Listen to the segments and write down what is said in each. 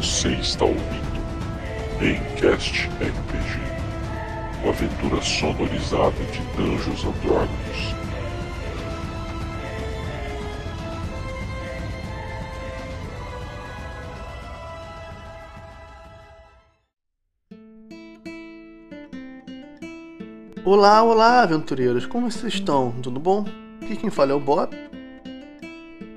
Você está ouvindo Encast RPG, uma aventura sonorizada de Dungeons and Dragons. Olá, olá, aventureiros, como vocês estão? Tudo bom? Aqui quem fala é o Bob.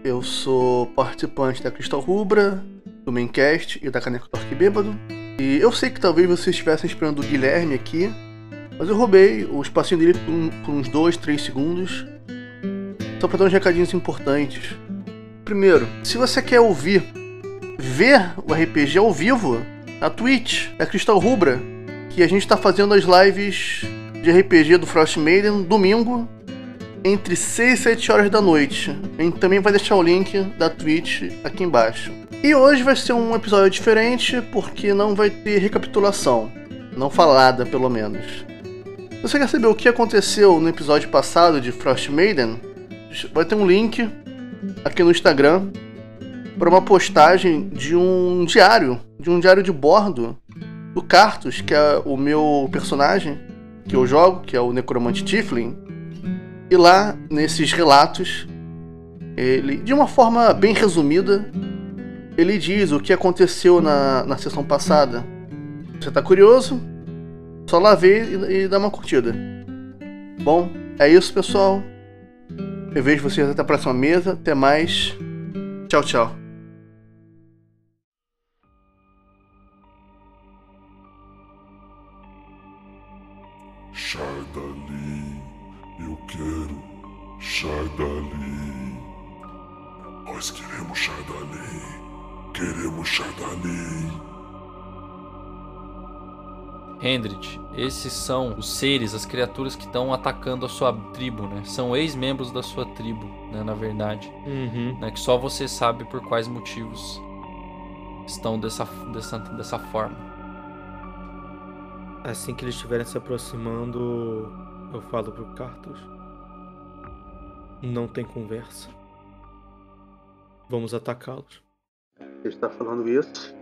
Eu sou participante da Cristal Rubra, do Maincast e da Caneco Torque Bêbado. E eu sei que talvez vocês estivessem esperando o Guilherme aqui, mas eu roubei o espacinho dele por, um- por uns 2, 3 segundos. Só para dar uns recadinhos importantes. Primeiro, se você quer ouvir, ver o RPG ao vivo, na Twitch, da Cristal Rubra, que a gente está fazendo as lives de RPG do Frost Maiden domingo, entre 6 e 7 horas da noite. A gente também vai deixar o link da Twitch aqui embaixo. E hoje vai ser um episódio diferente porque não vai ter recapitulação. Não falada, pelo menos. Você quer saber o que aconteceu no episódio passado de Frost Maiden, vai ter um link aqui no Instagram para uma postagem de um diário, de um diário de bordo do Cartus, que é o meu personagem que eu jogo, que é o Necromante Tiflin. E lá, nesses relatos, ele, de uma forma bem resumida, ele diz o que aconteceu na, na sessão passada. Você tá curioso? Só lá ver e, e dar uma curtida. Bom, é isso, pessoal. Eu vejo vocês até a próxima mesa. Até mais. Tchau, tchau. Shardalin, eu quero Shardalin. Nós queremos Shardalin. Queremos Shardalin. Hendrit, esses são os seres, as criaturas que estão atacando a sua tribo, né? São ex-membros da sua tribo, né? Na verdade, Uhum. né? Que só você sabe por quais motivos estão dessa, dessa, dessa forma. Assim que eles estiverem se aproximando, eu falo pro Cartus. Não tem conversa. Vamos atacá-los. Você está falando isso?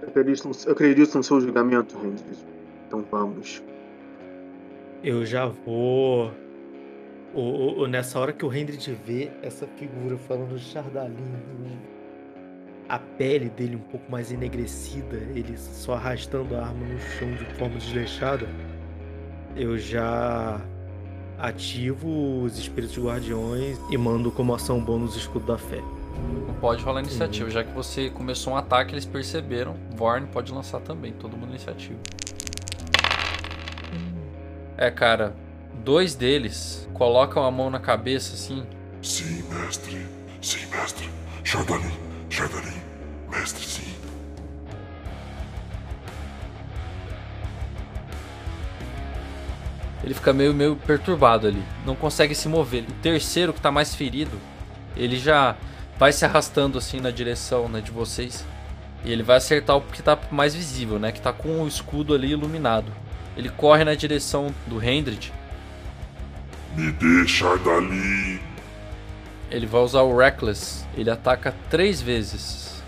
Eu acredito no, eu acredito no seu julgamento, Hendrix. Então vamos. Eu já vou. O, o- nessa hora que o Hendrit vê essa figura falando de Chardalin, a pele dele um pouco mais enegrecida, ele só arrastando a arma no chão de forma desleixada, eu já ativo os espíritos guardiões e mando como ação bônus escudo da fé. Não pode rolar iniciativa, já que você começou um ataque, eles perceberam. Vorn pode lançar também, todo mundo iniciativa. É, cara, dois deles colocam a mão na cabeça assim. Sim, mestre. Sim, mestre. Shardalin, Shardalin. Mestre, sim. Ele fica meio, meio perturbado ali, não consegue se mover. O terceiro, que tá mais ferido, ele já vai se arrastando assim na direção né, de vocês. E ele vai acertar o que tá mais visível, né? Que tá com o escudo ali iluminado. Ele corre na direção do Hendrit. Me dê Shardalin. Ele vai usar o Reckless. Ele ataca três vezes.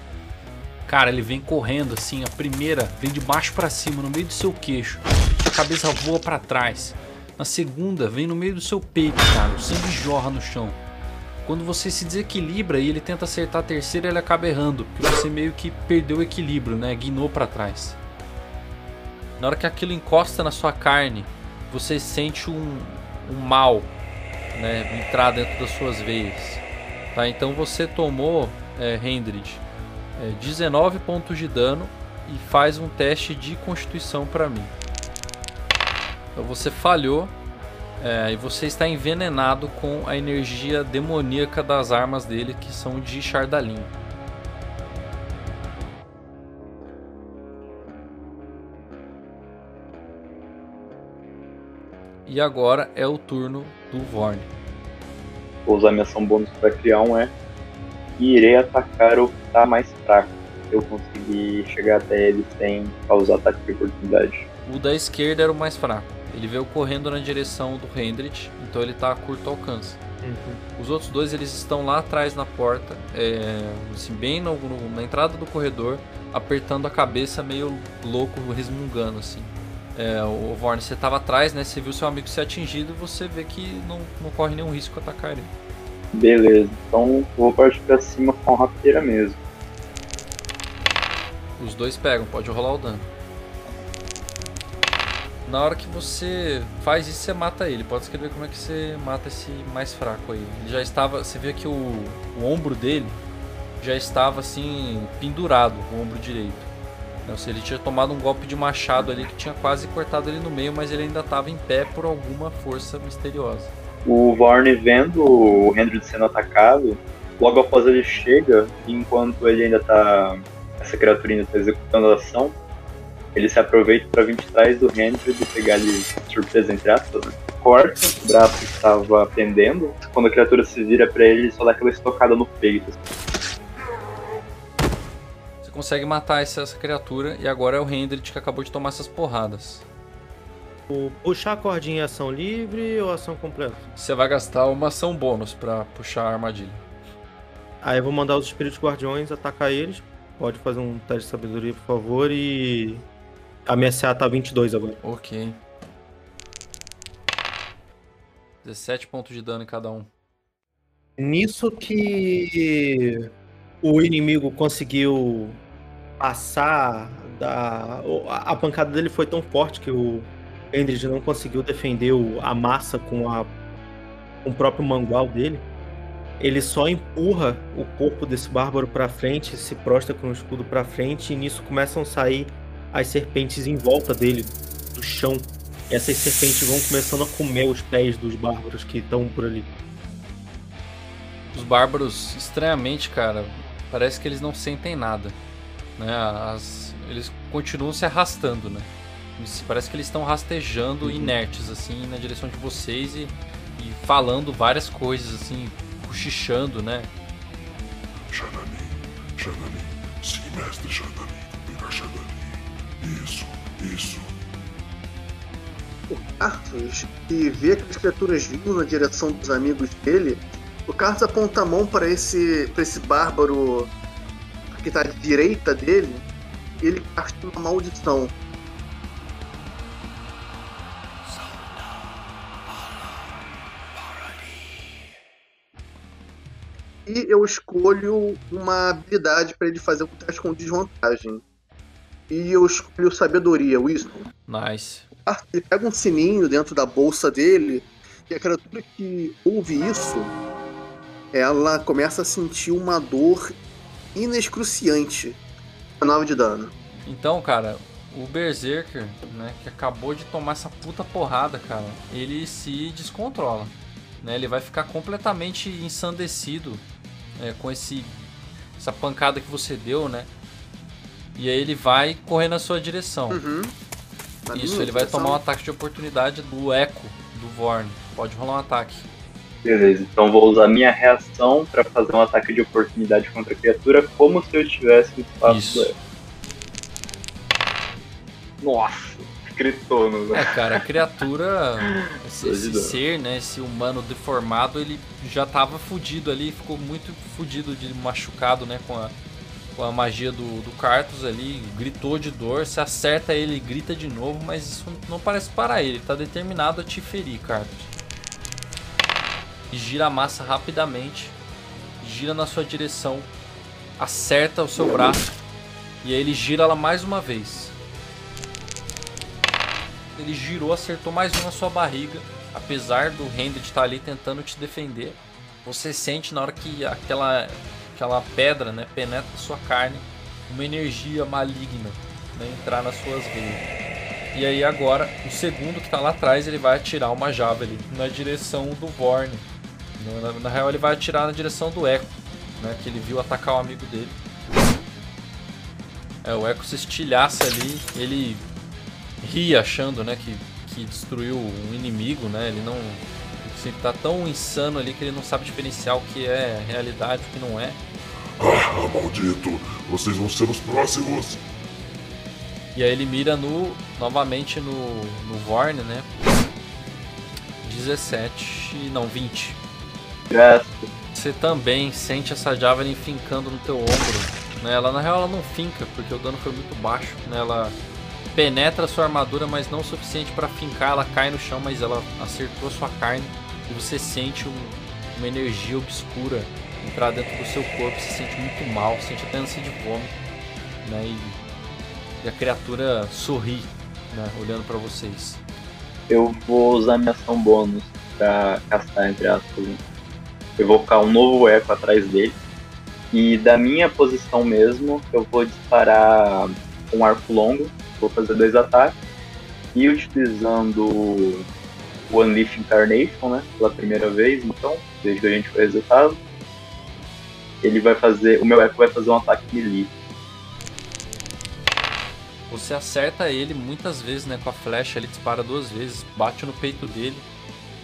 Cara, ele vem correndo assim, a primeira vem de baixo pra cima, no meio do seu queixo. A cabeça voa pra trás. Na segunda, vem no meio do seu peito, cara. O sangue jorra no chão. Quando você se desequilibra e ele tenta acertar a terceira, ele acaba errando, porque você meio que perdeu o equilíbrio, né? Guinou pra trás. Na hora que aquilo encosta na sua carne, você sente um, um mal né, entrar dentro das suas veias. Tá? Então você tomou, é, Hendrid, é, 19 pontos de dano e faz um teste de constituição para mim. Então você falhou é, e você está envenenado com a energia demoníaca das armas dele, que são de Chardalin. E agora é o turno do Vorn. Vou usar minha ação bônus para criar um E. E irei atacar o que tá mais fraco. Eu conseguir chegar até ele sem causar ataque de oportunidade. O da esquerda era o mais fraco. Ele veio correndo na direção do Hendrit, então ele tá a curto alcance. Uhum. Os outros dois eles estão lá atrás na porta, é, assim, bem no- no- na entrada do corredor, apertando a cabeça meio louco, resmungando assim. É, o Vorn, você tava atrás, né? Você viu seu amigo ser atingido e você vê que não, não corre nenhum risco atacar ele. Beleza, então vou partir pra cima com a rapeira mesmo. Os dois pegam, pode rolar o dano. Na hora que você faz isso, você mata ele. Pode escrever como é que você mata esse mais fraco aí. Ele já estava. Você vê que o, o ombro dele já estava assim, pendurado, o ombro direito. Ou seja, ele tinha tomado um golpe de machado ali que tinha quase cortado ele no meio, mas ele ainda estava em pé por alguma força misteriosa. O Vorn vendo o Hendrik sendo atacado, logo após ele chega, enquanto ele ainda tá. Essa criatura ainda tá executando a ação, ele se aproveita para vir de trás do Hendrik e pegar ele de surpresa entre aspas, né? Corta o braço que estava pendendo. Quando a criatura se vira para ele, ele só dá aquela estocada no peito. Você consegue matar essa, essa criatura e agora é o Hendrit que acabou de tomar essas porradas. O puxar a cordinha é ação livre ou ação completa? Você vai gastar uma ação bônus pra puxar a armadilha. Aí eu vou mandar os espíritos guardiões atacar eles. Pode fazer um teste de sabedoria, por favor, e. A minha CA tá 22 agora. Ok. 17 pontos de dano em cada um. Nisso que o inimigo conseguiu passar da. A pancada dele foi tão forte que o Endrid não conseguiu defender a massa com, a, com o próprio mangual dele. Ele só empurra o corpo desse bárbaro pra frente, se prostra com o escudo pra frente, e nisso começam a sair as serpentes em volta dele, do chão. E essas serpentes vão começando a comer os pés dos bárbaros que estão por ali. Os bárbaros, estranhamente, cara, parece que eles não sentem nada. Né? As- eles continuam se arrastando, né? Parece que eles estão rastejando inertes, assim, na direção de vocês e, e falando várias coisas, assim, cochichando, né? Xanani, Xanani, sim, mestre Xanani, pegar Xanani. Isso, isso. O Carlos, que vê aquelas criaturas vindo na direção dos amigos dele, o Carlos aponta a mão para esse, pra esse bárbaro que tá à direita dele e ele casta uma maldição. E eu escolho uma habilidade para ele fazer um teste com desvantagem. E eu escolho sabedoria, Wisdom. Nice. Ah, ele pega um sininho dentro da bolsa dele e a criatura que ouve isso, ela começa a sentir uma dor inexcruciante. 9 de dano. Então, cara, o Berserker, né, que acabou de tomar essa puta porrada, cara, ele se descontrola. Né? Ele vai ficar completamente ensandecido é, com esse essa pancada que você deu, né? E aí ele vai correr na sua direção. Uhum. Na Isso, ele vai direção. tomar um ataque de oportunidade do Echo do Vorn. Pode rolar um ataque. Beleza, então vou usar minha reação para fazer um ataque de oportunidade contra a criatura, como se eu estivesse no espaço Isso. do Echo. Nossa, gritou no É, cara, a criatura, esse, esse ser, né, esse humano deformado, ele já tava fudido ali, ficou muito fudido de machucado, né, com a, com a magia do, do Cartus ali, gritou de dor, se acerta ele, grita de novo, mas isso não parece parar ele, ele tá determinado a te ferir, Cartus. E gira a massa rapidamente, gira na sua direção, acerta o seu braço, e aí ele gira ela mais uma vez. Ele girou, acertou mais um na sua barriga. Apesar do Hendrik estar ali tentando te defender, você sente na hora que aquela, aquela pedra né, penetra sua carne, uma energia maligna né, entrar nas suas veias. E aí agora, o segundo que está lá atrás, ele vai atirar uma javelin na direção do Vorn. Na, na- na real, ele vai atirar na direção do Echo, né, que ele viu atacar o amigo dele. É, o Echo se estilhaça ali, ele ri achando, né, que, que destruiu um inimigo, né? Ele não assim, tá tão insano ali que ele não sabe diferenciar o que é realidade e o que não é. Ah, maldito, vocês vão ser os próximos. E aí ele mira no novamente no no Vorn, né? 17. Não, 20. Graças. Você também sente essa Javelin fincando no teu ombro. Né? Ela na real ela não finca, porque o dano foi muito baixo. Né? Ela penetra a sua armadura, mas não o suficiente para fincar. Ela cai no chão, mas ela acertou a sua carne. E você sente um, uma energia obscura entrar dentro do seu corpo. Você sente muito mal, sente até ânsia de vômito. Né? E, e a criatura sorri, né? olhando para vocês. Eu vou usar minha ação bônus pra castar, entre aspas. Eu vou ficar um novo eco atrás dele. E da minha posição mesmo, eu vou disparar um arco longo. Vou fazer dois ataques. E utilizando o Unleash Incarnation, né? Pela primeira vez, então, desde que a gente foi resultado. Ele vai fazer. O meu eco vai fazer um ataque melee. Você acerta ele muitas vezes, né? Com a flecha, ele dispara duas vezes, bate no peito dele.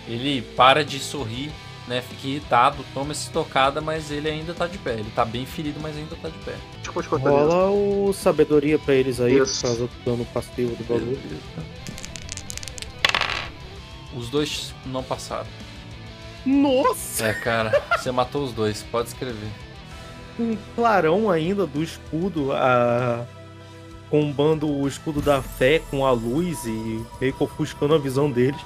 Ele para de sorrir, né? Fica irritado, toma essa estocada, mas ele ainda tá de pé. Ele tá bem ferido, mas ainda tá de pé. Rola o sabedoria pra eles aí, Isso. por causa do dano passivo do bagulho. Os dois não passaram. Nossa! É, cara, você matou os dois, pode escrever. Um clarão ainda do escudo, a... combando o escudo da fé com a luz e meio que ofuscando a visão deles.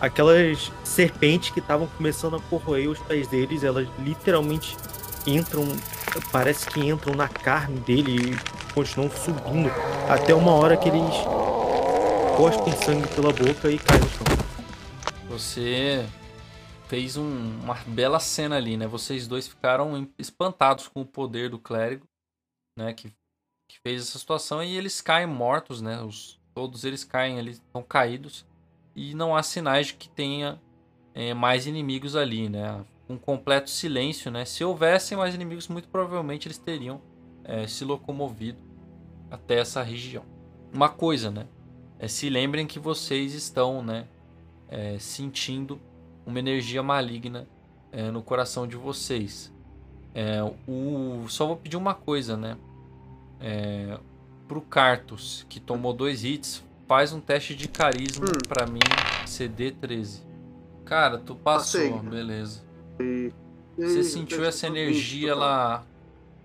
Aquelas serpentes que estavam começando a corroer os pés deles, elas literalmente entram, parece que entram na carne dele e continuam subindo até uma hora que eles cospem sangue pela boca e caem no chão. Você fez um- uma bela cena ali, né? Vocês dois ficaram espantados com o poder do clérigo, né? Que, que fez essa situação e eles caem mortos, né? Os, todos eles caem ali, estão caídos e não há sinais de que tenha eh, mais inimigos ali, né? Um completo silêncio, né? Se houvessem mais inimigos, muito provavelmente eles teriam eh, se locomovido até essa região. Uma coisa, né? É, se lembrem que vocês estão, né? É, sentindo uma energia maligna é, no coração de vocês. É, o, só vou pedir uma coisa, né? É, pro Cartus, que tomou dois hits, faz um teste de carisma Hum. pra mim, CD 13. Cara, tu passou, Passei. beleza. E Você aí, sentiu essa energia ela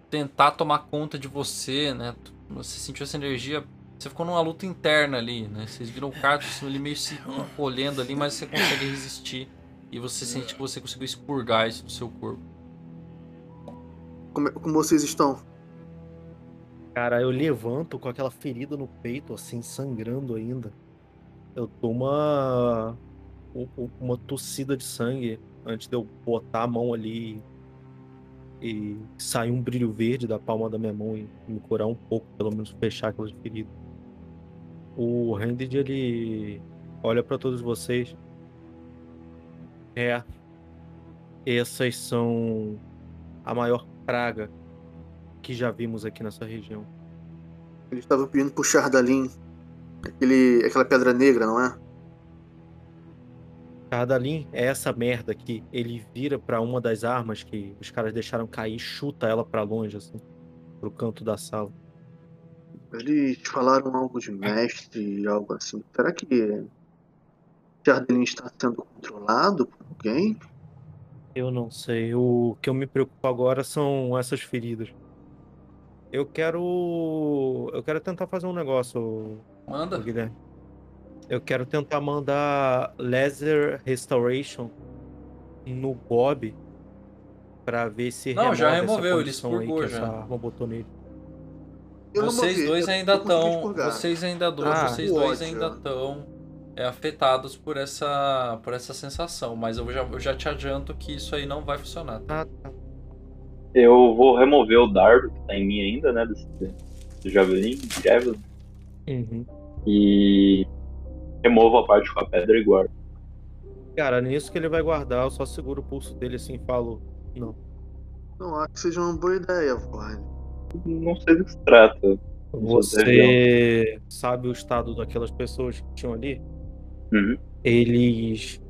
tentar tomar conta de você, né? Você sentiu essa energia. Você ficou numa luta interna ali, né? Vocês viram o Cartus ele meio se encolhendo ali, mas você consegue resistir. E você sente que você conseguiu expurgar isso do seu corpo. Como, como vocês estão? Cara, eu levanto com aquela ferida no peito, assim, sangrando ainda. Eu dou uma. uma tossida de sangue antes de eu botar a mão ali e sair um brilho verde da palma da minha mão e me curar um pouco, pelo menos fechar aquelas feridas. O Randy, ele olha pra todos vocês. É. Essas são a maior praga que já vimos aqui nessa região. Eles estavam pedindo pro Chardalim aquele, aquela pedra negra, não é? Cardalim é essa merda que ele vira pra uma das armas que os caras deixaram cair e chuta ela pra longe, assim, pro canto da sala. Eles falaram algo de mestre, algo assim. Será que Chardalim está sendo controlado por alguém? Eu não sei. O que eu me preocupo agora são essas feridas. Eu quero. Eu quero tentar fazer um negócio, Manda. Guilherme. Eu quero tentar mandar Laser Restoration no Bob pra ver se Não, já remove essa removeu, ele condição aí que expurgou essa já. arma botou nele. Eu Vocês dois ainda estão. Vocês ainda do, Ah, vocês dois ódio. ainda estão é, afetados por essa, por essa sensação. Mas eu já, eu já te adianto que isso aí não vai funcionar. Ah, tá. Eu vou remover o dardo que tá em mim ainda, né? Desse, do Javelin, Javelin. Uhum. E removo a parte com a pedra e guardo. Cara, nisso que ele vai guardar, eu só seguro o pulso dele assim e falo. Não. Não acho que seja uma boa ideia, Vorne. Não sei do que se trata. Você sabe o estado daquelas pessoas que tinham ali? Uhum. Eles,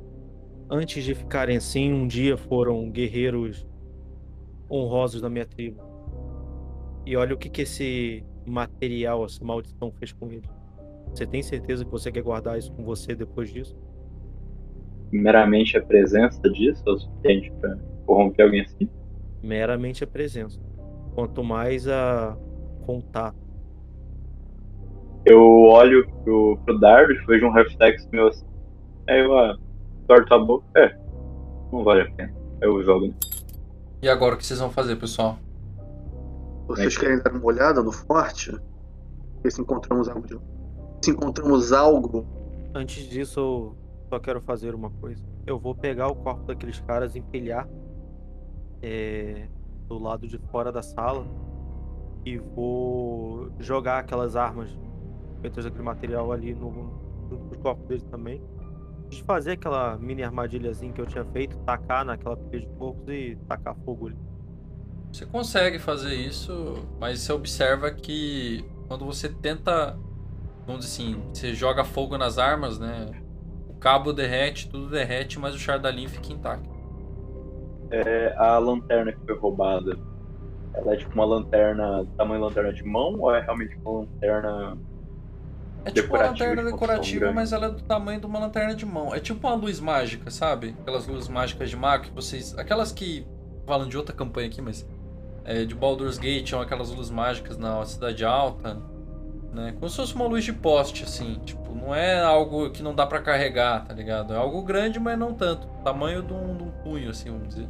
antes de ficarem assim, um dia foram guerreiros honrosos da minha tribo. E olha o que, que esse material, essa maldição fez com eles. Você tem certeza que você quer guardar isso com você depois disso? meramente a presença disso é o suficiente pra corromper alguém assim? Meramente a presença. Quanto mais a contato. Eu olho pro, pro Darvish, vejo um reflexo meu assim. Aí eu ah, torto a boca. É, não vale a pena. Eu jogo. E agora o que vocês vão fazer, pessoal? Vocês querem dar uma olhada no forte? Ver se encontramos algo de... Se encontramos algo. Antes disso, eu só quero fazer uma coisa. Eu vou pegar o corpo daqueles caras, empilhar é, do lado de fora da sala e vou jogar aquelas armas feitas daquele material ali no, no corpo deles também. Desfazer aquela mini armadilhazinha que eu tinha feito, tacar naquela pilha de corpos e tacar fogo ali. Você consegue fazer isso, mas você observa que quando você tenta, vamos dizer assim, você joga fogo nas armas, né? O cabo derrete, tudo derrete, mas o Chardalin fica intacto. É, a lanterna que foi roubada, ela é tipo uma lanterna, tamanho lanterna de mão ou é realmente uma lanterna É tipo uma lanterna de decorativa, mas ela é do tamanho de uma lanterna de mão. É tipo uma luz mágica, sabe? Aquelas luzes mágicas de mago que vocês. Aquelas que. Falando de outra campanha aqui, mas. É, de Baldur's Gate, são aquelas luzes mágicas na cidade alta. Né? Como se fosse uma luz de poste, assim. Tipo, não é algo que não dá pra carregar, tá ligado? É algo grande, mas não tanto. Tamanho de um, de um punho, assim, vamos dizer.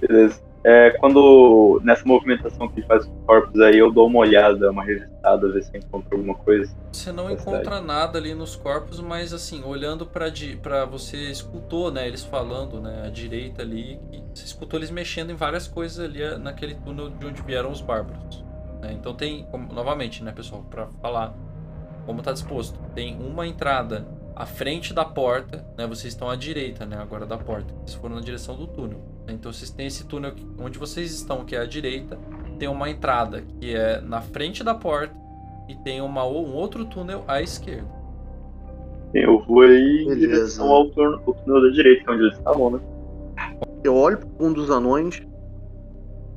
Beleza. É, quando nessa movimentação que faz com os corpos aí, eu dou uma olhada, uma revistada, ver se encontro alguma coisa. Você não encontra nada ali nos corpos, mas assim, olhando pra, di- pra você escutou, né, eles falando, né, à direita ali, você escutou eles mexendo em várias coisas ali eh, naquele túnel de onde vieram os bárbaros. Né? Então tem, como- novamente, né, pessoal, pra falar como tá disposto. Tem uma entrada à frente da porta, né, vocês estão à direita, né, agora da porta. Vocês foram na direção do túnel. né? Então vocês têm esse túnel que- onde vocês estão, que é à direita, tem uma entrada que é na frente da porta e tem uma, um outro túnel à esquerda. Eu vou aí em Beleza. direção ao túnel, ao túnel da direita, que é onde eles estavam, né? Eu olho para um dos anões,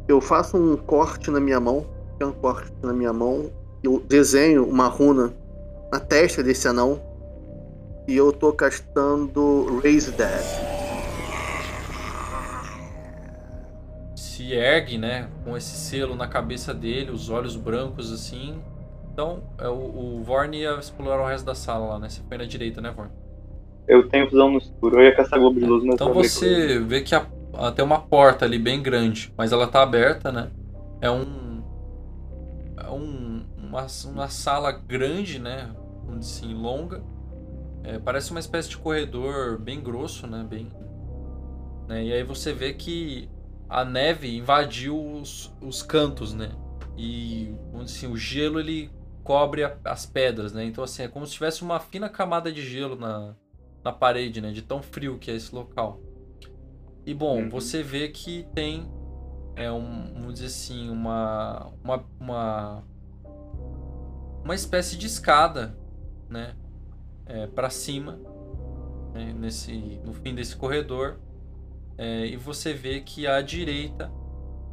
eu faço um corte na minha mão, um corte na minha mão, eu desenho uma runa na testa desse anão e eu tô castando Raise Dead. Se ergue, né, com esse selo na cabeça dele, os olhos brancos assim. Então, é o, o Vorn ia explorar o resto da sala lá, né? Você foi na direita, né, Vorn? Eu tenho visão no escuro, eu ia caçar globo de luz, mas Então você vê que a, a- tem uma porta ali bem grande, mas ela tá aberta, né? É um. Um, uma, uma sala grande, né? Vamos dizer assim, longa. É, parece uma espécie de corredor bem grosso, né? Bem. né? E aí você vê que a neve invadiu os, os cantos, né? E vamos dizer assim, o gelo ele cobre a- as pedras, né? Então assim, é como se tivesse uma fina camada de gelo na, na parede, né? De tão frio que é esse local. E bom, Uhum. você vê que tem é um, vamos dizer assim, uma uma uma, uma espécie de escada, né? É, para cima, né? nesse no fim desse corredor. É, e você vê que à direita,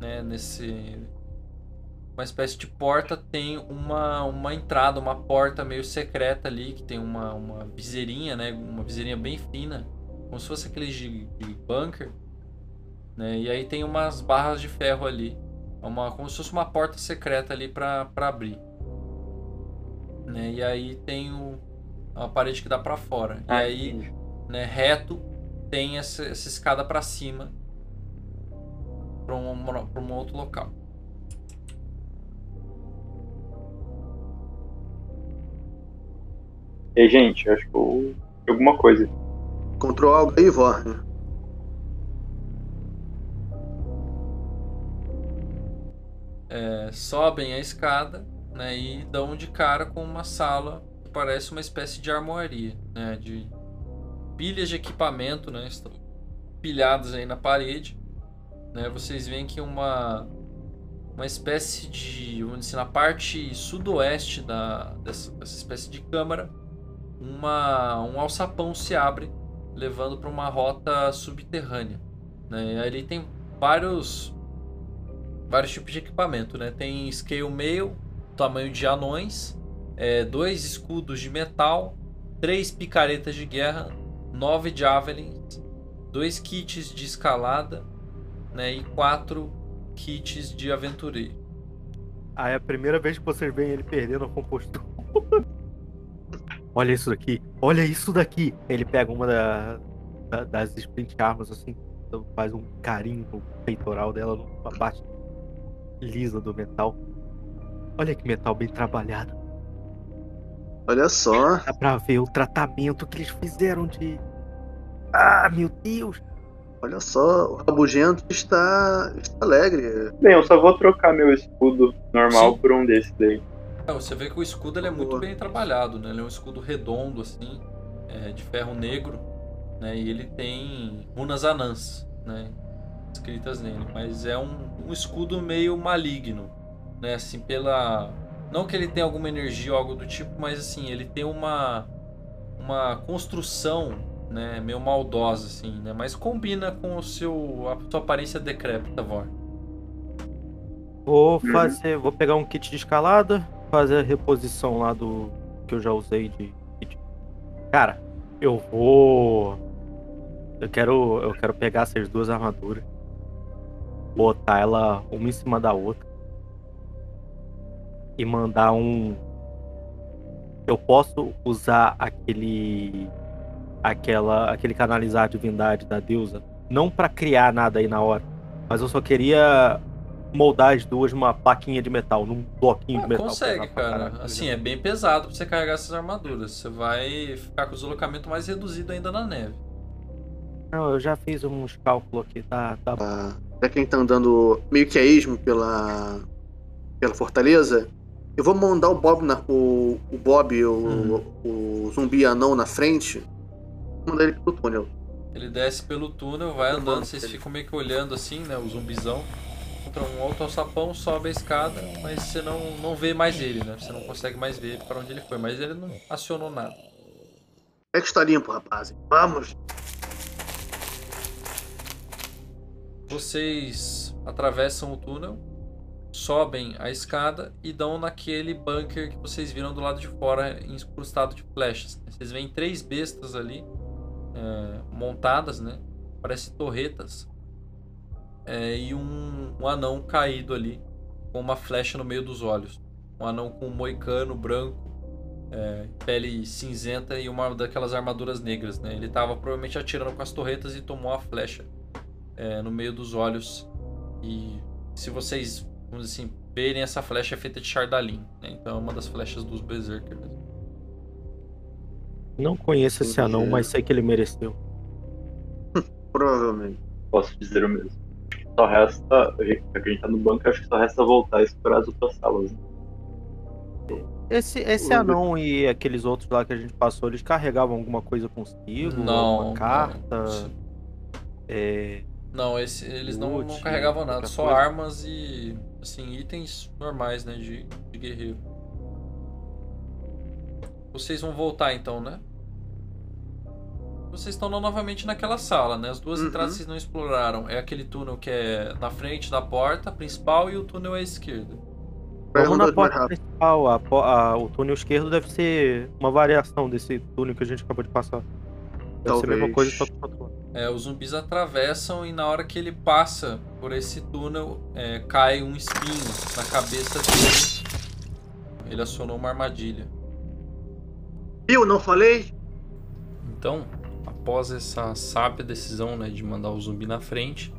né? Nesse uma espécie de porta tem uma, uma entrada, uma porta meio secreta ali, que tem uma, uma viseirinha, né? Uma viseirinha bem fina, como se fosse aqueles de, de bunker. Né? E aí tem umas barras de ferro ali. É Uma, como se fosse uma porta secreta ali para abrir. Né? E aí tem o, uma parede que dá para fora. Ah, e aí, né, reto, tem essa, essa escada para cima para um, pra um outro local. E, gente, acho que eu alguma coisa. Encontrou algo aí, Vorne? Sobem a escada né, e dão de cara com uma sala que parece uma espécie de armoaria, né, de pilhas de equipamento, né, estão pilhadas aí na parede. Né, vocês veem que uma uma espécie de, vamos dizer, na parte sudoeste da dessa, dessa espécie de câmara, uma um alçapão se abre levando para uma rota subterrânea. Né, e ali tem vários vários tipos de equipamento, né? Tem scale mail, tamanho de anões, é, dois escudos de metal, três picaretas de guerra, nove javelins, dois kits de escalada, né, e quatro kits de aventureiro. Ah, é a primeira vez que vocês veem ele perdendo a compostura. olha isso daqui, olha isso daqui. Ele pega uma da, da, das sprint armas assim, então faz um carinho no peitoral dela, numa parte lisa do metal. Olha que metal bem trabalhado. Olha só. Dá pra ver o tratamento que eles fizeram de. Ah, meu Deus! Olha só, o Rabugento está, está alegre. Bem, eu só vou trocar meu escudo normal Sim. por um desse daí. É, você vê que o escudo ele é muito bem trabalhado, né? Ele é um escudo redondo, assim, é, de ferro negro, né? E ele tem runas anãs, né? Escritas nele. Mas é um, um escudo meio maligno, né? Assim, pela... Não que ele tenha alguma energia ou algo do tipo, mas assim, ele tem uma... Uma construção né, meio maldosa assim, né, mas combina com o seu a sua aparência decrépita, Vor. Vou uhum. fazer, vou pegar um kit de escalada, fazer a reposição lá do que eu já usei de kit. Cara, eu vou eu quero eu quero pegar essas duas armaduras, botar ela uma em cima da outra e mandar um eu posso usar aquele aquela, aquele canalizar a divindade da deusa, não para criar nada aí na hora, mas eu só queria moldar as duas numa plaquinha de metal, num bloquinho ah, de metal. Consegue, cara. assim, é bem pesado pra você carregar essas armaduras. Você vai ficar com o deslocamento mais reduzido ainda na neve. Não, eu já fiz uns cálculos aqui, tá, tá ah, pra quem tá andando meio que a esmo pela, pela fortaleza, eu vou mandar o Bob, na, o, o Bob, o, hum. o zumbi anão na frente, mandar ele pelo túnel. Ele desce pelo túnel, vai andando, vocês ficam meio que olhando assim, né? O zumbizão. Contra um outro alçapão, sobe a escada, mas você não, não vê mais ele, né? Você não consegue mais ver para onde ele foi, mas ele não acionou nada. É que está limpo, rapaz. Vamos! Vocês atravessam o túnel, sobem a escada e dão naquele bunker que vocês viram do lado de fora, incrustado de flechas. Vocês veem três bestas ali é, montadas, né? Parece torretas. É, e um, um, anão caído ali, com uma flecha no meio dos olhos. Um anão com um moicano branco, é, pele cinzenta e uma daquelas armaduras negras, né? Ele estava provavelmente atirando com as torretas e tomou a flecha é, no meio dos olhos. E se vocês, vamos dizer assim, verem, essa flecha é feita de Chardalin, né? Então é uma das flechas dos Berserkers. Não conheço esse anão, mas sei que ele mereceu. Provavelmente. Posso dizer o mesmo. Só resta. Já que a gente tá no banco, acho que só resta voltar e explorar as outras salas. Né? Esse, esse anão e aqueles outros lá que a gente passou, eles carregavam alguma coisa consigo? Não. Uma carta? Não, é... não esse, eles não, não carregavam nada, só coisa? armas e assim, itens normais, né, de, de guerreiro. Vocês vão voltar então, né? Vocês estão novamente naquela sala, né? As duas uhum. entradas vocês não exploraram. É aquele túnel que é na frente da porta principal e o túnel à esquerda. Vamos na porta principal. A, a, o túnel esquerdo deve ser uma variação desse túnel que a gente acabou de passar. Deve Talvez. ser a mesma coisa, só que outro lado. É, os zumbis atravessam e na hora que ele passa por esse túnel, é, cai um espinho na cabeça dele. Ele acionou uma armadilha. Eu não falei? Então, após essa sábia decisão né, de mandar o zumbi na frente,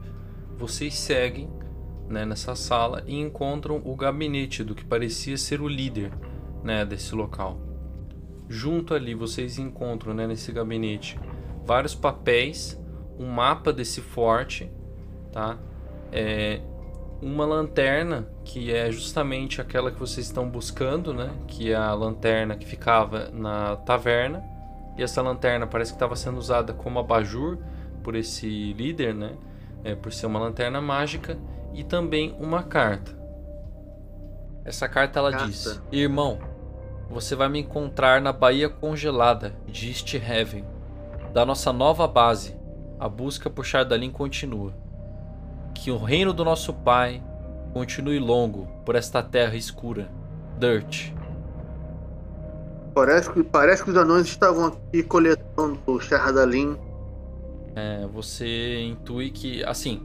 vocês seguem né, nessa sala e encontram o gabinete do que parecia ser o líder né, desse local. Junto ali vocês encontram né, nesse gabinete vários papéis, um mapa desse forte, tá? É, uma lanterna que é justamente aquela que vocês estão buscando, né? Que é a lanterna que ficava na taverna. E essa lanterna parece que estava sendo usada como abajur por esse líder, né? É, por ser uma lanterna mágica e também uma carta. Essa carta ela carta. diz: Irmão, você vai me encontrar na Baía Congelada de East Heaven, da nossa nova base. A busca por Chardalin continua que o reino do nosso Pai continue longo por esta terra escura. Dirt. Parece que, parece que os anões estavam aqui coletando o Shardalin. É, você intui que, assim,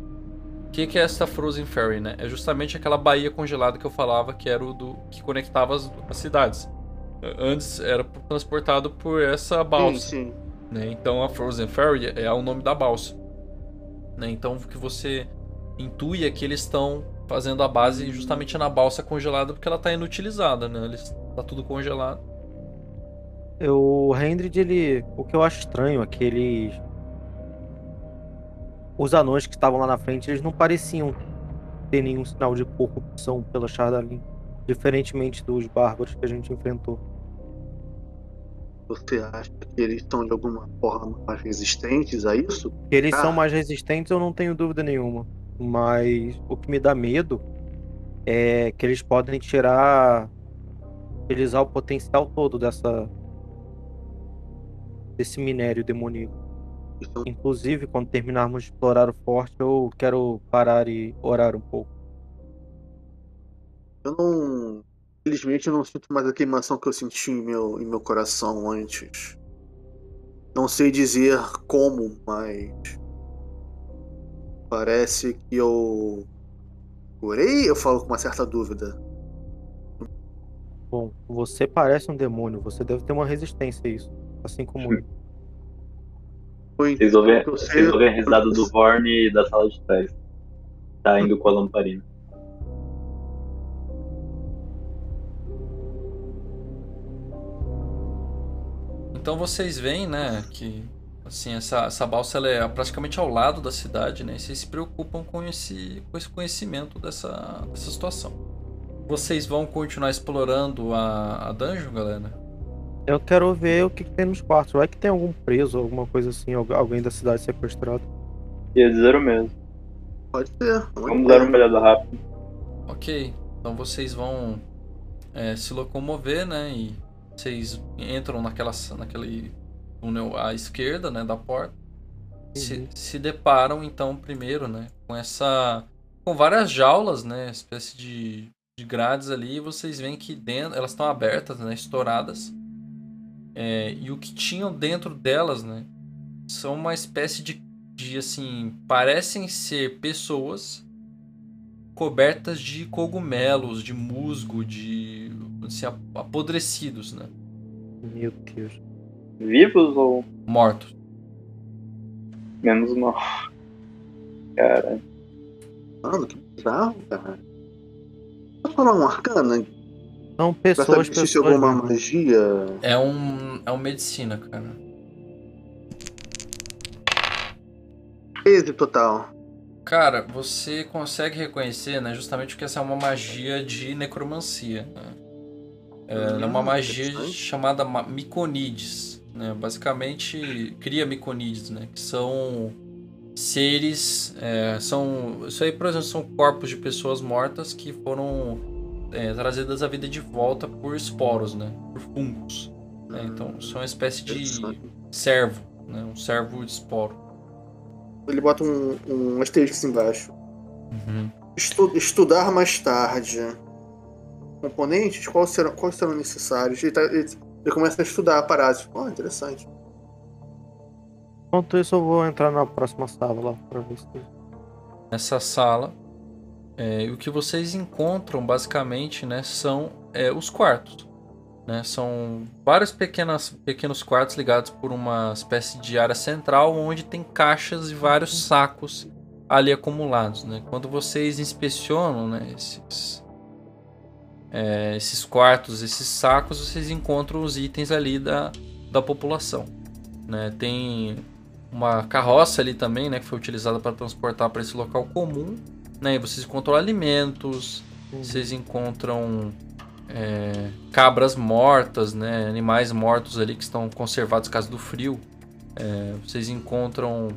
o que, que é essa Frozen Ferry, né? É justamente aquela baía congelada que eu falava que era o do que conectava as, as cidades. Antes era transportado por essa balsa. Sim, sim. Né? Então a Frozen Ferry é o nome da balsa. Né? Então o que você intui é que eles estão fazendo a base justamente na balsa congelada porque ela está inutilizada, né? Eles, tá tudo congelado. O Hendrid, ele. O que eu acho estranho é que eles. Os anões que estavam lá na frente, eles não pareciam ter nenhum sinal de corrupção pela Chardalin. Diferentemente dos bárbaros que a gente enfrentou. Você acha que eles estão de alguma forma mais resistentes a isso? Que eles Ah. são mais resistentes, eu não tenho dúvida nenhuma. Mas o que me dá medo é que eles podem tirar. utilizar o potencial todo dessa. desse minério demoníaco. Então, Inclusive, quando terminarmos de explorar o forte, eu quero parar e orar um pouco. eu não. Infelizmente eu não sinto mais a queimação que eu senti em meu, em meu coração antes. Não sei dizer como, mas. Parece que eu. Curei? Eu falo com uma certa dúvida. Bom, você parece um demônio, você deve ter uma resistência a isso. Assim como eu. Vocês ouvem, vocês ouvem a risada do Vorne da sala de trás. Tá indo com a lamparina. Então vocês veem, né, que assim essa, essa balsa ela é praticamente ao lado da cidade, né? E vocês se preocupam com esse, com esse conhecimento dessa, dessa situação. Vocês vão continuar explorando a, a dungeon, galera? Eu quero ver o que, que tem nos quartos. Vai que tem algum preso, alguma coisa assim, algu- alguém da cidade sequestrado. Ia dizer o mesmo. Pode ser. Vamos dar uma olhada rápida. Ok, então vocês vão é, se locomover, né? E vocês entram naquela, naquele túnel à esquerda, né, da porta. Se, Uhum. se deparam então primeiro, né, com essa com várias jaulas, né, espécie de, de grades ali. E vocês veem que dentro elas estão abertas, né, estouradas. É, e o que tinham dentro delas, né, são uma espécie de, de assim, parecem ser pessoas cobertas de cogumelos, de musgo, de assim, ap- apodrecidos, né? Meu Deus. Vivos ou Mortos. menos mal? Cara, Mano, que bizarro, cara. Posso falar um arcana? São Pra saber pessoas, se pessoas. existe alguma mesmo. magia. É um é um medicina, cara. 13 total. Cara, você consegue reconhecer, né, justamente porque essa é uma magia de necromancia, né? É, é uma Hum, magia chamada ma- Miconides, né? Basicamente cria Miconides, né? Que são seres, é, são isso aí, por exemplo, são corpos de pessoas mortas que foram é, trazidas à vida de volta por esporos, né? Por fungos. né? Então, são uma espécie de servo, né? Um servo de esporo. Ele bota um, um asterisco embaixo. Uhum. Estu- estudar mais tarde. Componentes? Quais serão, quais serão necessários? Ele, tá- ele- ele começa a estudar a parada. Tipo, oh, interessante. Enquanto isso, eu vou entrar na próxima sala lá pra ver se. nessa sala. É, o que vocês encontram basicamente né, são é, os quartos. Né? São vários pequenas, pequenos quartos ligados por uma espécie de área central onde tem caixas e vários sacos ali acumulados. Né? Quando vocês inspecionam né, esses, é, esses quartos, esses sacos, vocês encontram os itens ali da, da população. Né? Tem uma carroça ali também, né, que foi utilizada para transportar para esse local comum, né? E vocês encontram alimentos, vocês encontram é, cabras mortas, né, animais mortos ali que estão conservados caso do frio. É, vocês encontram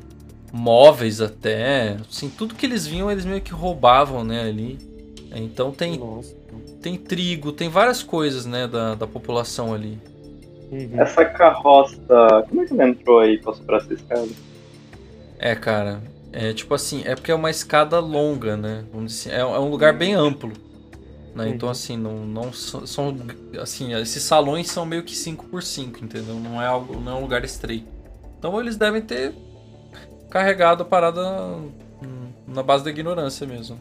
móveis até, assim, tudo que eles vinham eles meio que roubavam, né, ali. Então tem, Nossa. tem trigo, tem várias coisas, né, da, da população ali. Uhum. essa carroça. Como é que ela entrou aí pra superar essa escada? É, cara. É tipo assim, é porque é uma escada longa, né? Vamos dizer assim, é, é um lugar bem amplo. Né? Então, assim, não, não são, são. Assim, esses salões são meio que 5 por 5 entendeu? Não é, algo, não é um lugar estreito. Então, eles devem ter carregado a parada na base da ignorância mesmo.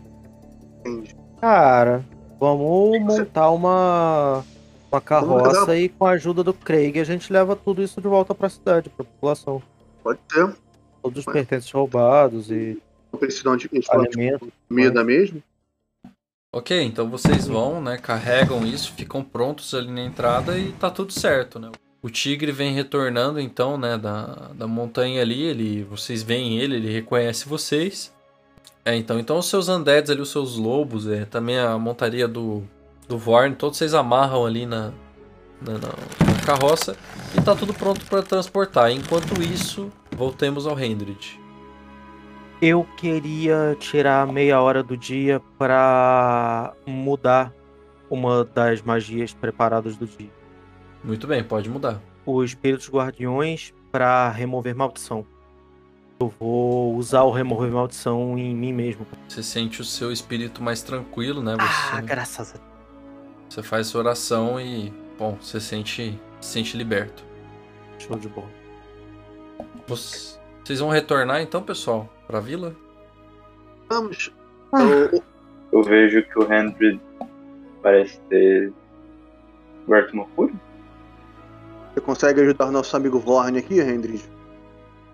Cara, vamos montar uma, uma carroça e com a ajuda do Craig a gente leva tudo isso de volta pra cidade, pra população. Pode ser. Todos os pertences roubados e. Precisam de alimentos, comida mesmo. Ok, então vocês vão, né? Carregam isso, ficam prontos ali na entrada e tá tudo certo, né? O tigre vem retornando então, né, da, da montanha ali, ele, vocês veem ele, ele reconhece vocês. É, então, então os seus undeads ali, os seus lobos, é, também a montaria do, do Vorn, todos vocês amarram ali na, na, na, carroça e tá tudo pronto para transportar. Enquanto isso, voltemos ao Hendrid. Eu queria tirar meia hora do dia para mudar uma das magias preparadas do dia. Muito bem, pode mudar. Os espíritos guardiões para remover maldição. Eu vou usar o remover maldição em mim mesmo. Você sente o seu espírito mais tranquilo, né? Você, ah, graças a Deus. Você faz sua oração e, bom, você sente, se sente liberto. Show de bola. Vocês vão retornar então, pessoal, pra vila? Vamos. Ah. Eu, eu vejo que o Henry parece ter aberto uma cura. Você consegue ajudar nosso amigo Vorn aqui, Hendrid?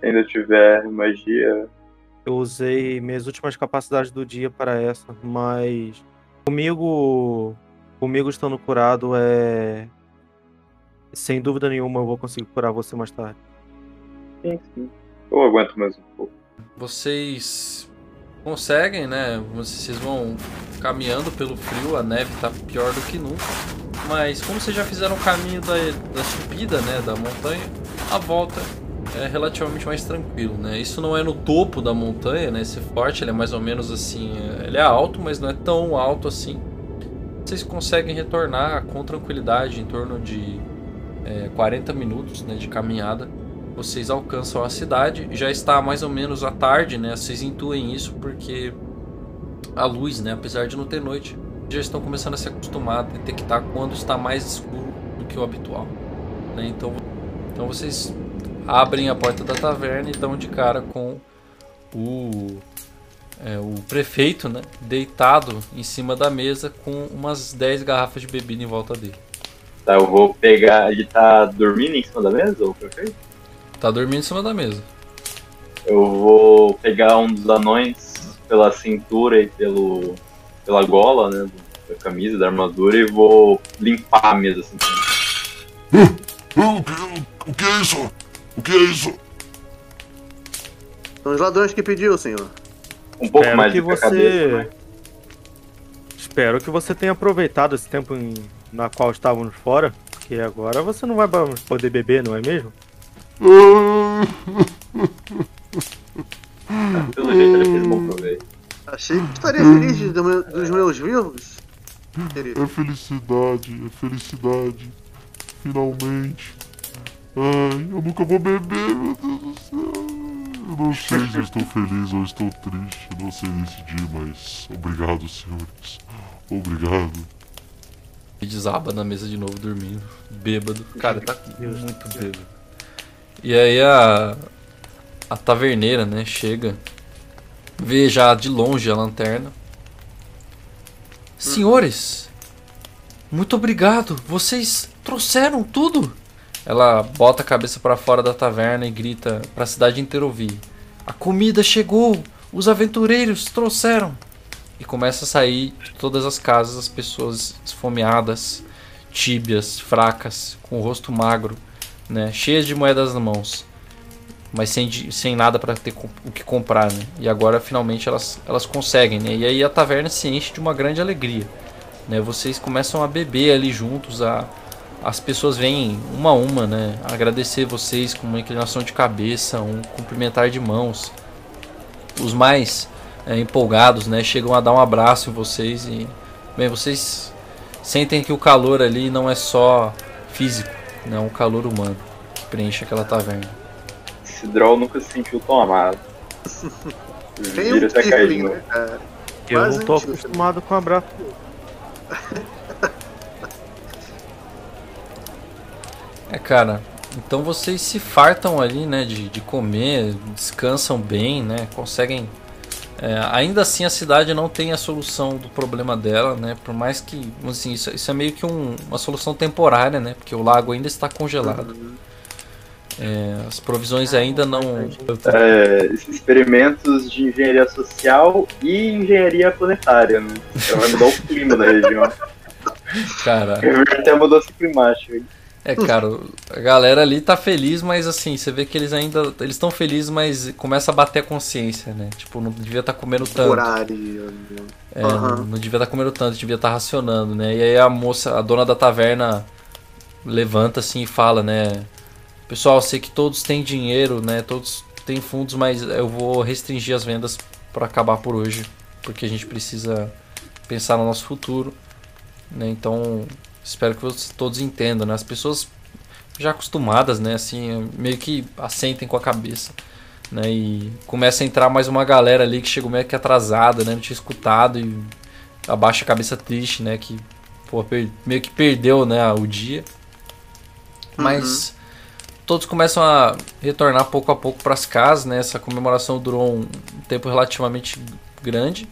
Ainda tiver magia. Eu usei minhas últimas capacidades do dia para essa, mas comigo, comigo estando curado é sem dúvida nenhuma eu vou conseguir curar você mais tarde. Sim, sim. Eu aguento mais um pouco. Vocês conseguem, né? Vocês vão caminhando pelo frio, a neve tá pior do que nunca. Mas como vocês já fizeram o caminho da, da subida, né, da montanha, a volta é relativamente mais tranquilo, né? Isso não é no topo da montanha, né? Esse forte, ele é mais ou menos assim, é, ele é alto, mas não é tão alto assim. Vocês conseguem retornar com tranquilidade em torno de é, 40 minutos né, de caminhada. Vocês alcançam a cidade, já está mais ou menos à tarde, né? Vocês intuem isso porque a luz, né? Apesar de não ter noite, já estão começando a se acostumar a detectar quando está mais escuro do que o habitual. Né? Então, então vocês abrem a porta da taverna e estão de cara com o, é, o prefeito né? deitado em cima da mesa com umas 10 garrafas de bebida em volta dele. Tá, eu vou pegar. Ele tá dormindo em cima da mesa, o prefeito? Tá dormindo em cima da mesa. Eu vou pegar um dos anões pela cintura e pelo pela gola, né? Da camisa, da armadura e vou limpar a mesa assim. O que é isso? O que é isso? São os ladrões que pediu, senhor. Um pouco Espero mais que de você. cabeça, né? Espero que você tenha aproveitado esse tempo em... na qual estávamos fora, porque agora você não vai poder beber, não é mesmo? Pelo jeito ele fez bom proveito. Achei que estaria feliz do meu- dos meus vivos. É felicidade, é felicidade. Finalmente. Ai, eu nunca vou beber, meu Deus do céu. Eu não sei se eu estou feliz ou estou triste. Não sei decidir, mas obrigado, senhores. Obrigado. E desaba na mesa de novo dormindo, bêbado. Cara, tá muito bêbado. E aí a a taverneira, né, chega, vê já de longe a lanterna. Senhores, muito obrigado. Vocês trouxeram tudo. Ela bota a cabeça pra fora da taverna e grita pra cidade inteira ouvir: A comida chegou. Os aventureiros trouxeram. E começa a sair de todas as casas as pessoas esfomeadas, tíbias, fracas, com o rosto magro, né, cheias de moedas nas mãos, mas sem, sem nada para ter o que comprar, né? E agora finalmente elas, elas conseguem, né? E aí a taverna se enche de uma grande alegria, né? Vocês começam a beber ali juntos, a as pessoas vêm uma a uma, né? Agradecer vocês com uma inclinação de cabeça, um cumprimentar de mãos. Os mais é, empolgados, né? Chegam a dar um abraço em vocês e, bem, vocês sentem que o calor ali não é só físico, né? É um calor humano que preenche aquela taverna. Esse Droll nunca se sentiu tão amado. Tem Vira um novo. né, cara? Eu Quase não tô um acostumado com abraço. É, cara, então vocês se fartam ali, né, de, de comer, descansam bem, né, conseguem... É, ainda assim a cidade não tem a solução do problema dela, né, por mais que, assim, isso, isso é meio que um, uma solução temporária, né, porque o lago ainda está congelado. É, as provisões ainda não... É, experimentos de engenharia social e engenharia planetária, né? Ela vai mudar o clima da região. Cara... Reverter a mudança climática. É, cara, a galera ali tá feliz, mas assim, você vê que eles ainda. Eles estão felizes, mas começa a bater a consciência, né? Tipo, não devia estar tá comendo tanto. Horário. É, uhum. não, devia estar tá comendo tanto, devia estar tá racionando, né? E aí a moça, a dona da taverna, levanta assim e fala, né? Pessoal, sei que todos têm dinheiro, né? Todos têm fundos, mas eu vou restringir as vendas para acabar por hoje, porque a gente precisa pensar no nosso futuro, né? Então, espero que vocês todos entendam, né? As pessoas já acostumadas, né, assim, meio que assentem com a cabeça, né? E começa a entrar mais uma galera ali que chegou meio que atrasada, né? Não tinha escutado e abaixa a cabeça triste, né, que pô, meio que perdeu, né, o dia. Mas uhum todos começam a retornar pouco a pouco para as casas, né? Essa comemoração durou um tempo relativamente grande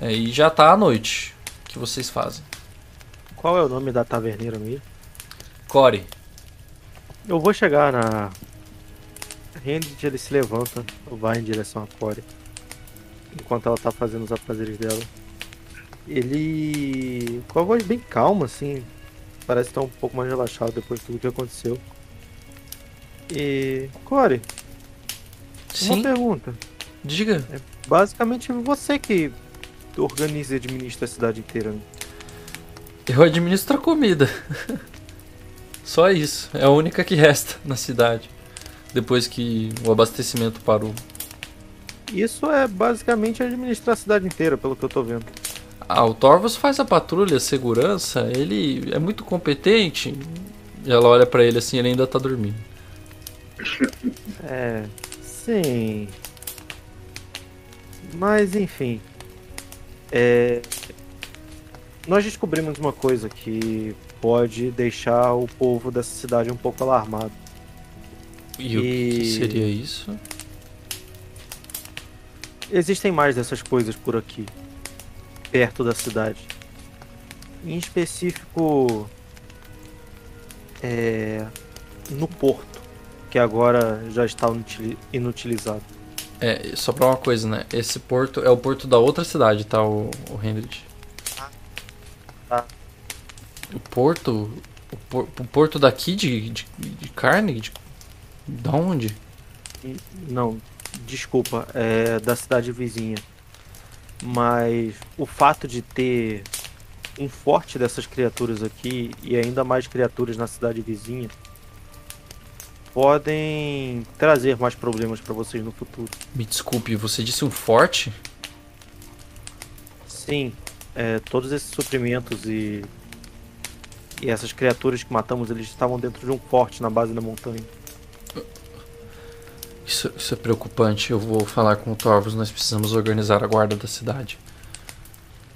é, e já está à noite. O que vocês fazem? Qual é o nome da taverneira mesmo? Core. Eu vou chegar na. Rendit ele se levanta, vai em direção a Core. Enquanto ela está fazendo os afazeres dela. Ele. com a voz bem calma, assim. Parece estar um pouco mais relaxado depois de tudo que aconteceu. E. Core. Sim? Uma pergunta. Diga. É basicamente você que organiza e administra a cidade inteira. Né? Eu administro a comida. Só isso. É a única que resta na cidade. Depois que o abastecimento parou. Isso é basicamente administrar a cidade inteira, pelo que eu tô vendo. Ah, o Torvos faz a patrulha, a segurança, ele é muito competente. E ela olha para ele assim, ele ainda tá dormindo. É, sim. Mas enfim. É, nós descobrimos uma coisa que pode deixar o povo dessa cidade um pouco alarmado. E, e... o que seria isso? Existem mais dessas coisas por aqui, perto da cidade. Em específico, é, no porto que agora já está inutilizado. É, só pra uma coisa, né? Esse porto é o porto da outra cidade, tá, o, o? O porto? O, por, o porto daqui de, de, de carne? De, da onde? Não, desculpa, é da cidade vizinha. Mas o fato de ter um forte dessas criaturas aqui e ainda mais criaturas na cidade vizinha podem trazer mais problemas para vocês no futuro. Me desculpe, você disse um forte? Sim, é, todos esses suprimentos e e essas criaturas que matamos, eles estavam dentro de um forte na base da montanha. Isso, isso é preocupante. Eu vou falar com o Torvos. Nós precisamos organizar a guarda da cidade.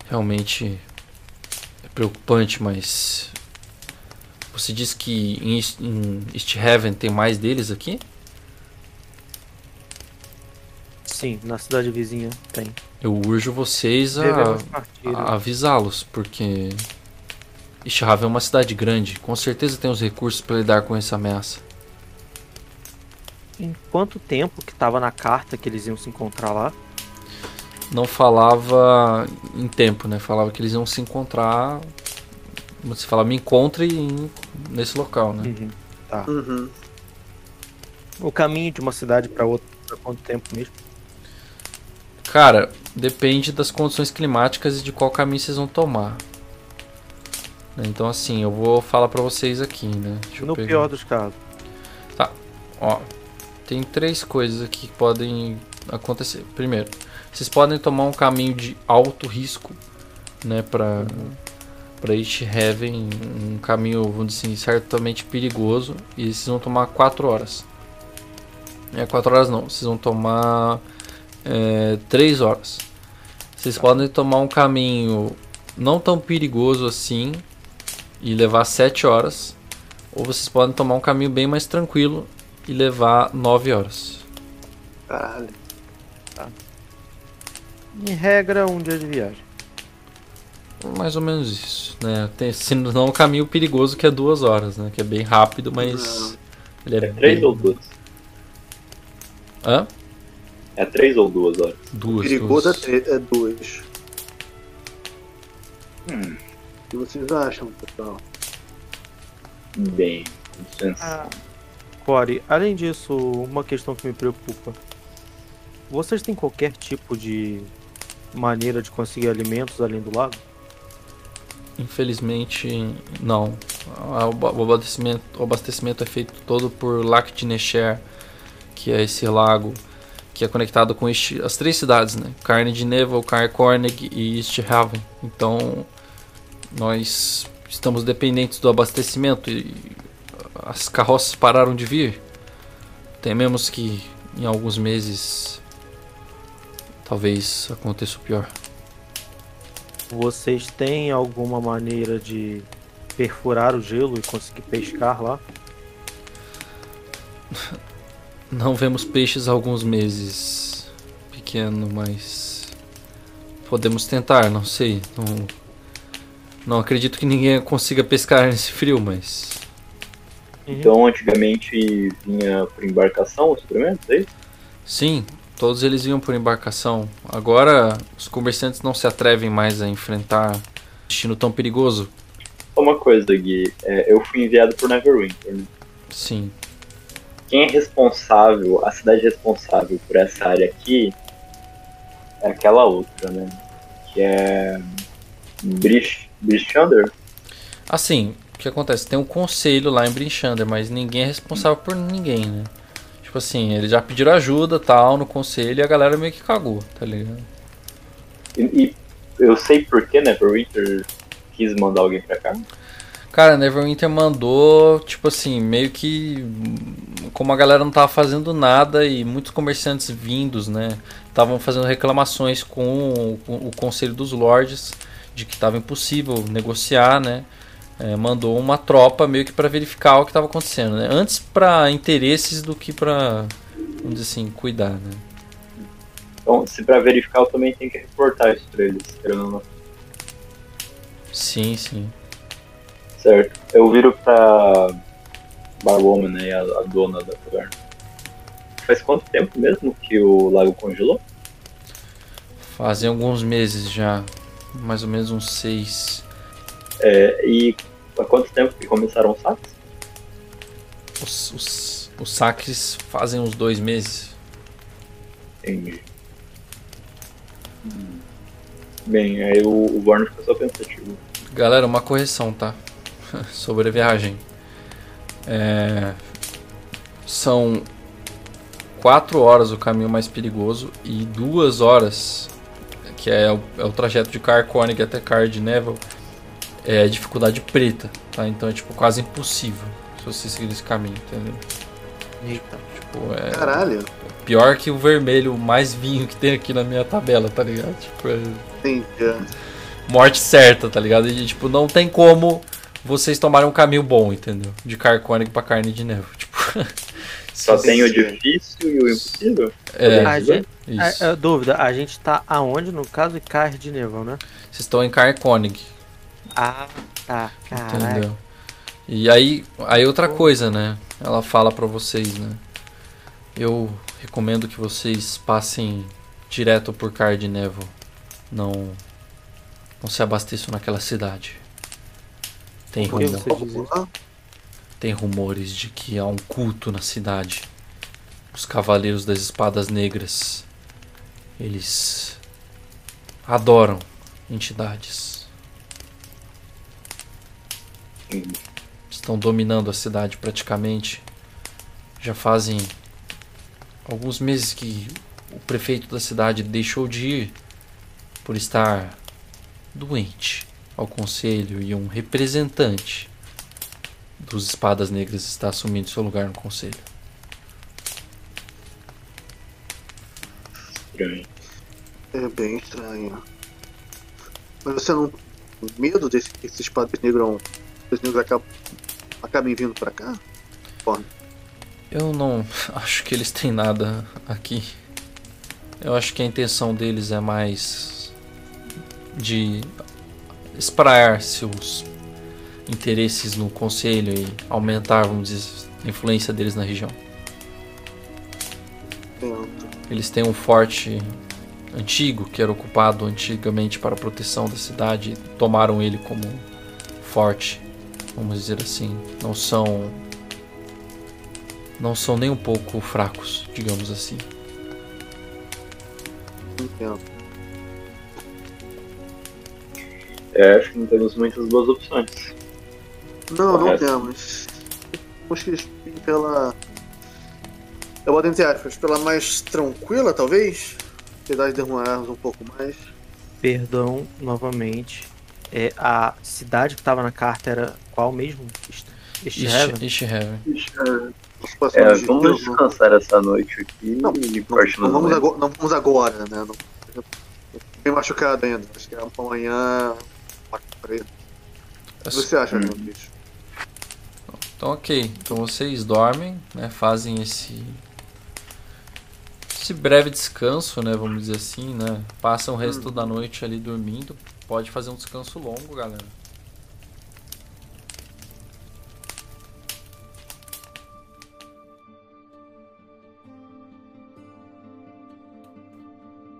Realmente é preocupante, mas você disse que em, em East Heaven tem mais deles aqui? Sim, na cidade vizinha tem. Eu urjo vocês a, a avisá-los, porque Haven é uma cidade grande. Com certeza tem os recursos para lidar com essa ameaça. Em quanto tempo que estava na carta que eles iam se encontrar lá? Não falava em tempo, né? Falava que eles iam se encontrar você fala, me encontre em, nesse local, né? Uhum. Tá. Uhum. O caminho de uma cidade para outra, pra quanto tempo mesmo? Cara, depende das condições climáticas e de qual caminho vocês vão tomar. Então, assim, eu vou falar para vocês aqui, né? Deixa no pior dos casos. Tá, ó. Tem três coisas aqui que podem acontecer. Primeiro, vocês podem tomar um caminho de alto risco, né? Pra. Uhum para East Heaven, um caminho, vamos dizer assim, certamente perigoso, e vocês vão tomar 4 horas. É 4 horas não, vocês vão tomar é, 3 horas. Vocês tá. podem tomar um caminho não tão perigoso assim e levar 7 horas, ou vocês podem tomar um caminho bem mais tranquilo e levar 9 horas. Caralho. Em regra, um dia de viagem. Mais ou menos isso, né? Tem, se não um caminho perigoso que é duas horas, né? Que é bem rápido, mas ele é, É três bem... ou duas? Hã? É três ou duas horas? Duas. Perigoso é, duas. é dois. Hum, O que vocês acham, pessoal? bem, licença. Core, além disso, uma questão que me preocupa. Vocês têm qualquer tipo de maneira de conseguir alimentos além do lago? Infelizmente, não. O ba- o abastecimento, o abastecimento é feito todo por Lac de Necher, que é esse lago que é conectado com este- as três cidades, né? Carne de Nevel, Carcornig e East Haven. Então, nós estamos dependentes do abastecimento e as carroças pararam de vir. Tememos que em alguns meses talvez aconteça o pior. Vocês têm alguma maneira de perfurar o gelo e conseguir pescar lá? Não vemos peixes há alguns meses. Pequeno, mas. Podemos tentar, não sei. Não, não acredito que ninguém consiga pescar nesse frio, mas. Então, antigamente vinha por embarcação os suprimentos, é isso? Sim, todos eles iam por embarcação. Agora os comerciantes não se atrevem mais a enfrentar um destino tão perigoso. Uma coisa, Gui. É, eu fui enviado por Neverwinter, né? Sim. Quem é responsável, a cidade responsável por essa área aqui é aquela outra, né? Que é. Brish, Brishander? Assim, o que acontece? Tem um conselho lá em Brinchander, mas ninguém é responsável por ninguém, né? Tipo assim, eles já pediram ajuda tal no conselho e a galera meio que cagou, tá ligado? E, e eu sei por que Neverwinter quis mandar alguém pra cá. Cara, Neverwinter mandou, tipo assim, meio que como a galera não tava fazendo nada e muitos comerciantes vindos, né, estavam fazendo reclamações com o, com o Conselho dos Lords de que estava impossível negociar, né? é, mandou uma tropa meio que para verificar o que estava acontecendo, né? Antes para interesses do que para, vamos dizer assim, cuidar, né? Então, se pra verificar, eu também tenho que reportar isso pra eles, querendo. Sim, sim. Certo. Eu viro pra Barwoman, né, a, a dona da taverna. Faz quanto tempo mesmo que o lago congelou? Fazem alguns meses já, mais ou menos uns seis. É, e há quanto tempo que começaram os saques? Os, os, os saques fazem uns dois meses. Entendi. Bem, aí o, o Warner fica só pensativo. Galera, uma correção, tá? Sobre a viagem. É, São quatro horas o caminho mais perigoso e duas horas, que é o, é o trajeto de Carconic até Car de Neville, é dificuldade preta, tá? Então é tipo quase impossível se você seguir esse caminho, entendeu? Eita. Tipo, é Caralho. pior que o vermelho mais vinho que tem aqui na minha tabela, tá ligado? Tipo, é Entendi. morte certa, tá ligado? E tipo, não tem como vocês tomarem um caminho bom, entendeu? De Carconic pra carne de neve. Tipo, Só tem o difícil e o impossível? É, A gente, isso. a, a dúvida, a gente tá aonde no caso de Car de Nevão, né? Vocês estão em Carconic, Ah, tá. Caralho. entendeu? E aí, aí outra coisa, né? Ela fala pra vocês, né? Eu recomendo que vocês passem direto por Car de Neville. Não, não se abasteçam naquela cidade. Tem Por Tem rumores de que há um culto na cidade. Os Cavaleiros das Espadas Negras. Eles adoram entidades. Estão dominando a cidade praticamente. Já fazem alguns meses que o prefeito da cidade deixou de ir por estar doente ao conselho e um representante dos Espadas Negras está assumindo seu lugar no conselho. Estranho. É bem estranho. Mas você não medo desse, que esses padres negros, esses negros acabam, acabem vindo pra cá? Eu não acho que eles têm nada aqui. Eu acho que a intenção deles é mais de espraiar seus interesses no conselho e aumentar, vamos dizer, a influência deles na região. Eles têm um forte antigo que era ocupado antigamente para a proteção da cidade e tomaram ele como forte, vamos dizer assim. Não são não são nem um pouco fracos, digamos assim. Entendo. É, acho que não temos muitas boas opções. Não, não temos. Temos que ir pela. Eu boto entre aspas, pela mais tranquila, talvez? Apesar de demorarmos um pouco mais. Perdão, novamente. É, a cidade que tava na carta era qual mesmo? Este Heaven? É, vamos Deus, descansar essa noite aqui Não, e Não, partimos não, vamos agora, não vamos agora, né? Não, eu fiquei machucado ainda. Acho que amanhã. O que você acha, Hum. meu bicho? Então, ok. Então vocês dormem, né? Fazem esse esse breve descanso, né? Vamos dizer assim, né? Passam o resto da noite ali dormindo. Pode fazer um descanso longo, galera.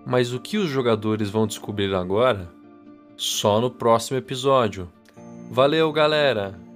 Mas o que os jogadores vão descobrir agora? Só no próximo episódio. Valeu, galera!